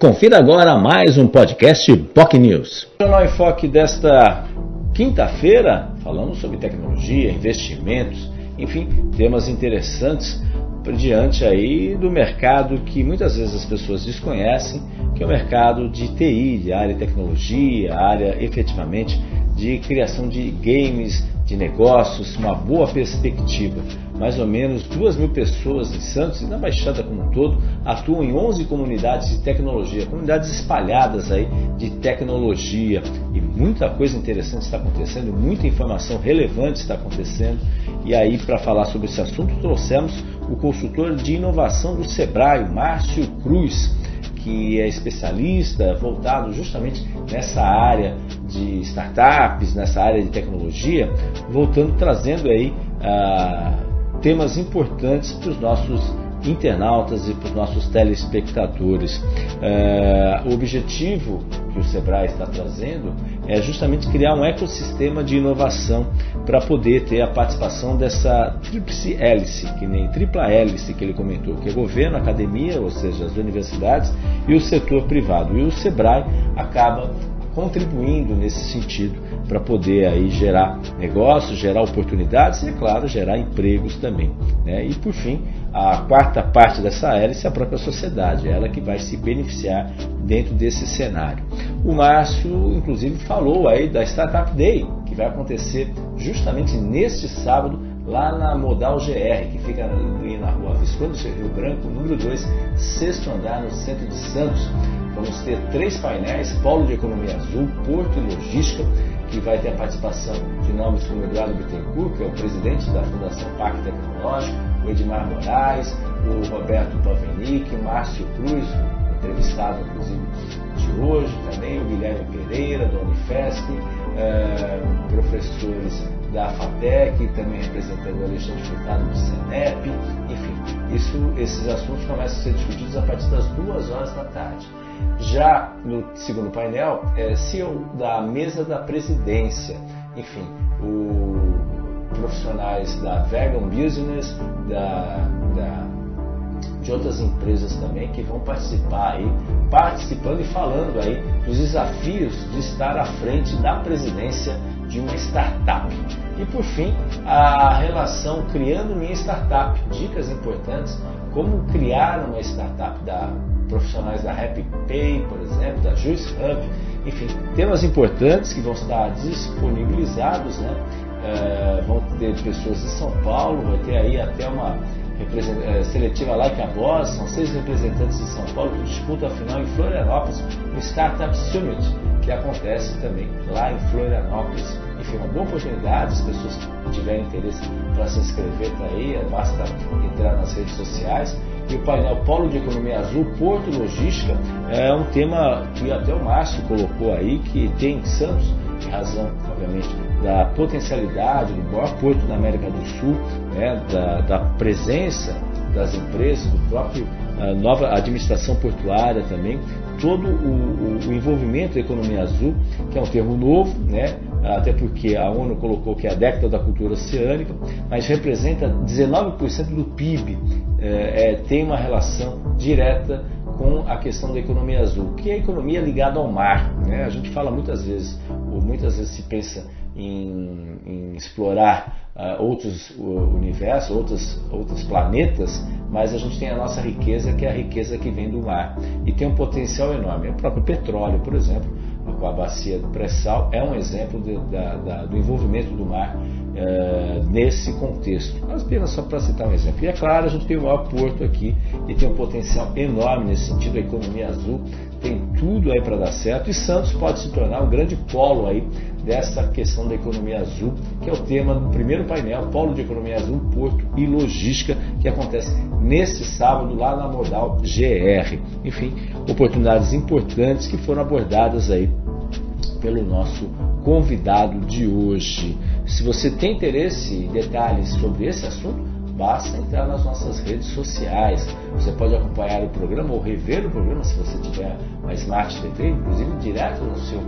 Confira agora mais um podcast POC News. O Jornal Enfoque desta quinta-feira, falando sobre tecnologia, investimentos, enfim, temas interessantes diante aí do mercado que muitas vezes as pessoas desconhecem, que é o mercado de TI, de área de tecnologia, área efetivamente de criação de games, de negócios, uma boa perspectiva. Mais ou menos duas mil pessoas em Santos e na Baixada como um todo atuam em 11 comunidades de tecnologia, comunidades espalhadas aí de tecnologia e muita coisa interessante está acontecendo, muita informação relevante está acontecendo. E aí para falar sobre esse assunto trouxemos o consultor de inovação do Sebrae, Márcio Cruz que é especialista voltado justamente nessa área de startups, nessa área de tecnologia, voltando trazendo aí ah, temas importantes para os nossos internautas e para os nossos telespectadores. É, o objetivo que o Sebrae está trazendo é justamente criar um ecossistema de inovação para poder ter a participação dessa tríplice hélice, que nem tripla hélice que ele comentou, que é governo, academia, ou seja, as universidades e o setor privado. E o Sebrae acaba contribuindo nesse sentido para poder aí gerar negócios, gerar oportunidades e, é claro, gerar empregos também. Né? E por fim, a quarta parte dessa hélice é a própria sociedade, ela que vai se beneficiar dentro desse cenário. O Márcio, inclusive, falou aí da Startup Day, que vai acontecer justamente neste sábado, lá na Modal GR, que fica ali na rua Visconde Rio Branco, número 2, sexto andar, no centro de Santos. Vamos ter três painéis, Polo de Economia Azul, Porto e Logística, que vai ter a participação de nomes como Eduardo Bittencourt, que é o presidente da Fundação Parque Tecnológico, o Edmar Moraes, o Roberto Pavenic, Márcio Cruz, entrevistado inclusive de hoje também, o Guilherme Pereira, da Unifesp, eh, professores da FATEC, também representando o Alexandre Furtado do CENEP, enfim, isso, esses assuntos começam a ser discutidos a partir das duas horas da tarde. Já no segundo painel, é CEO da mesa da presidência, enfim, o profissionais da Vegan Business, da, da, de outras empresas também que vão participar aí, participando e falando aí dos desafios de estar à frente da presidência de uma startup. E por fim, a relação criando minha startup, dicas importantes, como criar uma startup da profissionais da Happy Pay, por exemplo, da Juice Hub, enfim, temas importantes que vão estar disponibilizados, né? É, vão ter pessoas de São Paulo, vai ter aí até uma é, seletiva like a Boss, são seis representantes de São Paulo que disputam a final em Florianópolis, no Startup Summit, que acontece também lá em Florianópolis. Enfim, uma boa oportunidade, as pessoas que tiverem interesse para se inscrever, tá aí, basta entrar nas redes sociais e o painel Polo de Economia Azul, Porto Logística, é um tema que até o Márcio colocou aí, que tem Santos, razão, obviamente, da potencialidade do maior porto da América do Sul, né, da, da presença das empresas, do próprio nova administração portuária também, todo o, o, o, envolvimento da economia azul, que é um termo novo, né? até porque a ONU colocou que é a década da cultura oceânica, mas representa 19% do PIB, é, é, tem uma relação direta com a questão da economia azul, que é a economia ligada ao mar. Né? A gente fala muitas vezes, muitas vezes se pensa em, em explorar uh, outros universos, outros, outros planetas, mas a gente tem a nossa riqueza, que é a riqueza que vem do mar. E tem um potencial enorme. O próprio petróleo, por exemplo, com a bacia do pré-sal, é um exemplo de, da, da, do envolvimento do mar uh, nesse contexto. Apenas só para citar um exemplo. E é claro, a gente tem o maior porto aqui e tem um potencial enorme nesse sentido, a economia azul tem tudo aí para dar certo e Santos pode se tornar um grande polo aí dessa questão da economia azul, que é o tema do primeiro painel, Polo de Economia Azul, Porto e Logística, que acontece neste sábado lá na Modal GR. Enfim, oportunidades importantes que foram abordadas aí pelo nosso convidado de hoje. Se você tem interesse em detalhes sobre esse assunto, basta entrar nas nossas redes sociais. Você pode acompanhar o programa ou rever o programa se você tiver uma Smart TV, inclusive direto no seu,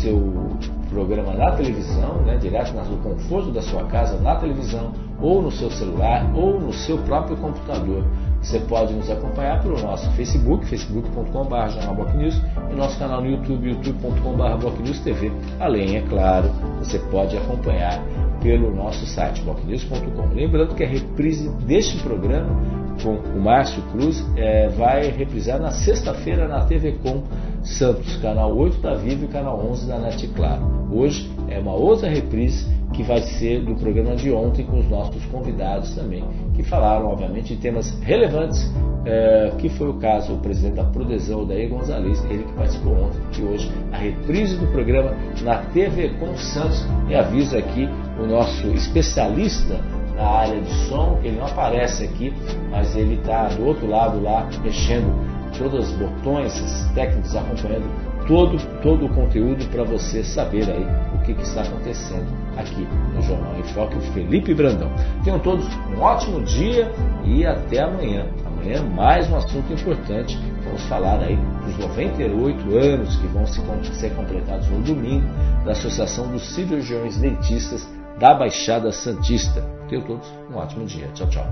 seu programa na televisão, né, direto no conforto da sua casa, na televisão, ou no seu celular, ou no seu próprio computador. Você pode nos acompanhar pelo nosso Facebook, facebook.com.br News e nosso canal no YouTube, youtube.com.br TV. Além, é claro, você pode acompanhar pelo nosso site bocnews.com. Lembrando que a reprise deste programa com o Márcio Cruz é, vai reprisar na sexta-feira na TV Com Santos, canal 8 da Vivo e canal 11 da NET Claro. Hoje é uma outra reprise que vai ser do programa de ontem com os nossos convidados também, que falaram, obviamente, de temas relevantes, é, que foi o caso do presidente da Prodesão, Daí Gonzalez, ele que participou ontem, e hoje a reprise do programa na TV com Santos, e aviso aqui o nosso especialista na área de som, ele não aparece aqui, mas ele está do outro lado lá, mexendo todos os botões, os técnicos acompanhando todo, todo o conteúdo para você saber aí o que, que, está acontecendo aqui no Jornal em Foque, o Felipe Brandão. Tenham todos um ótimo dia e até amanhã. Amanhã mais um assunto importante. Vamos falar aí dos 98 anos que vão ser completados no domingo da Associação dos Cirurgiões Dentistas da Baixada Santista. Tenham todos um ótimo dia. Tchau, tchau.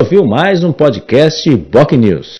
Ouviu mais um podcast Boc News.